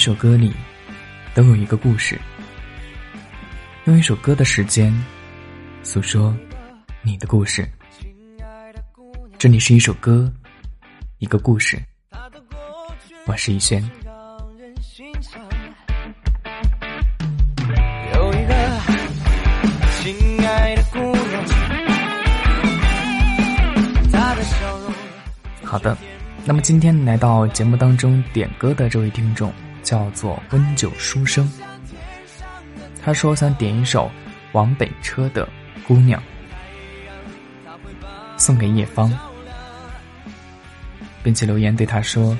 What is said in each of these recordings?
一首歌里，都有一个故事。用一首歌的时间，诉说你的故事。这里是一首歌，一个故事。我是逸轩。有一个亲爱的姑娘，好的，那么今天来到节目当中点歌的这位听众叫做温酒书生，他说想点一首王北车的《姑娘》，送给叶芳。并且留言对他说：“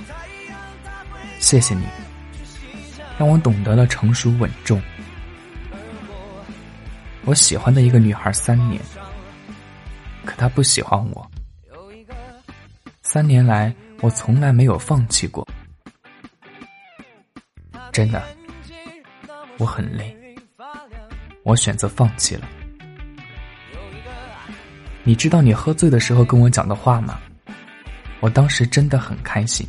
谢谢你，让我懂得了成熟稳重。我喜欢的一个女孩三年，可她不喜欢我。三年来，我从来没有放弃过。真的，我很累，我选择放弃了。你知道你喝醉的时候跟我讲的话吗？”我当时真的很开心，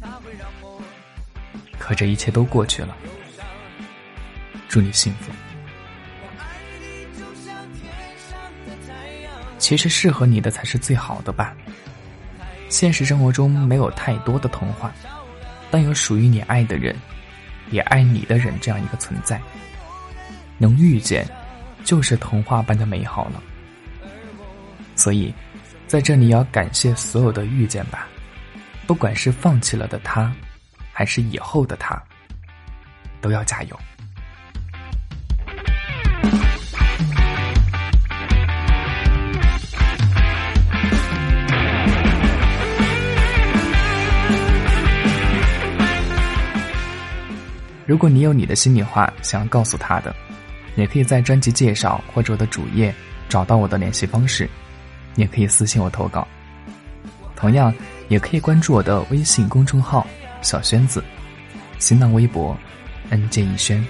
可这一切都过去了。祝你幸福。其实适合你的才是最好的吧。现实生活中没有太多的童话，但有属于你爱的人，也爱你的人这样一个存在。能遇见，就是童话般的美好了。所以，在这里要感谢所有的遇见吧。不管是放弃了的他，还是以后的他，都要加油。如果你有你的心里话想要告诉他的，也可以在专辑介绍或者我的主页找到我的联系方式，也可以私信我投稿。同样。也可以关注我的微信公众号“小轩子”，新浪微博“ n j 一轩”。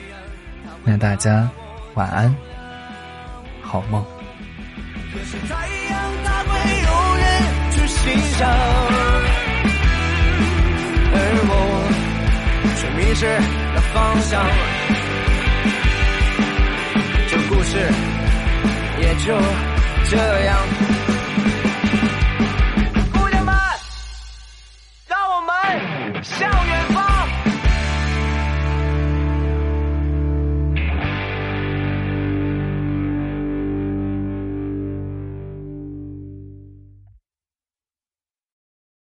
那大家晚安，好梦。可是太阳它会永远去欣赏，迷失了方向。这故事也就这样。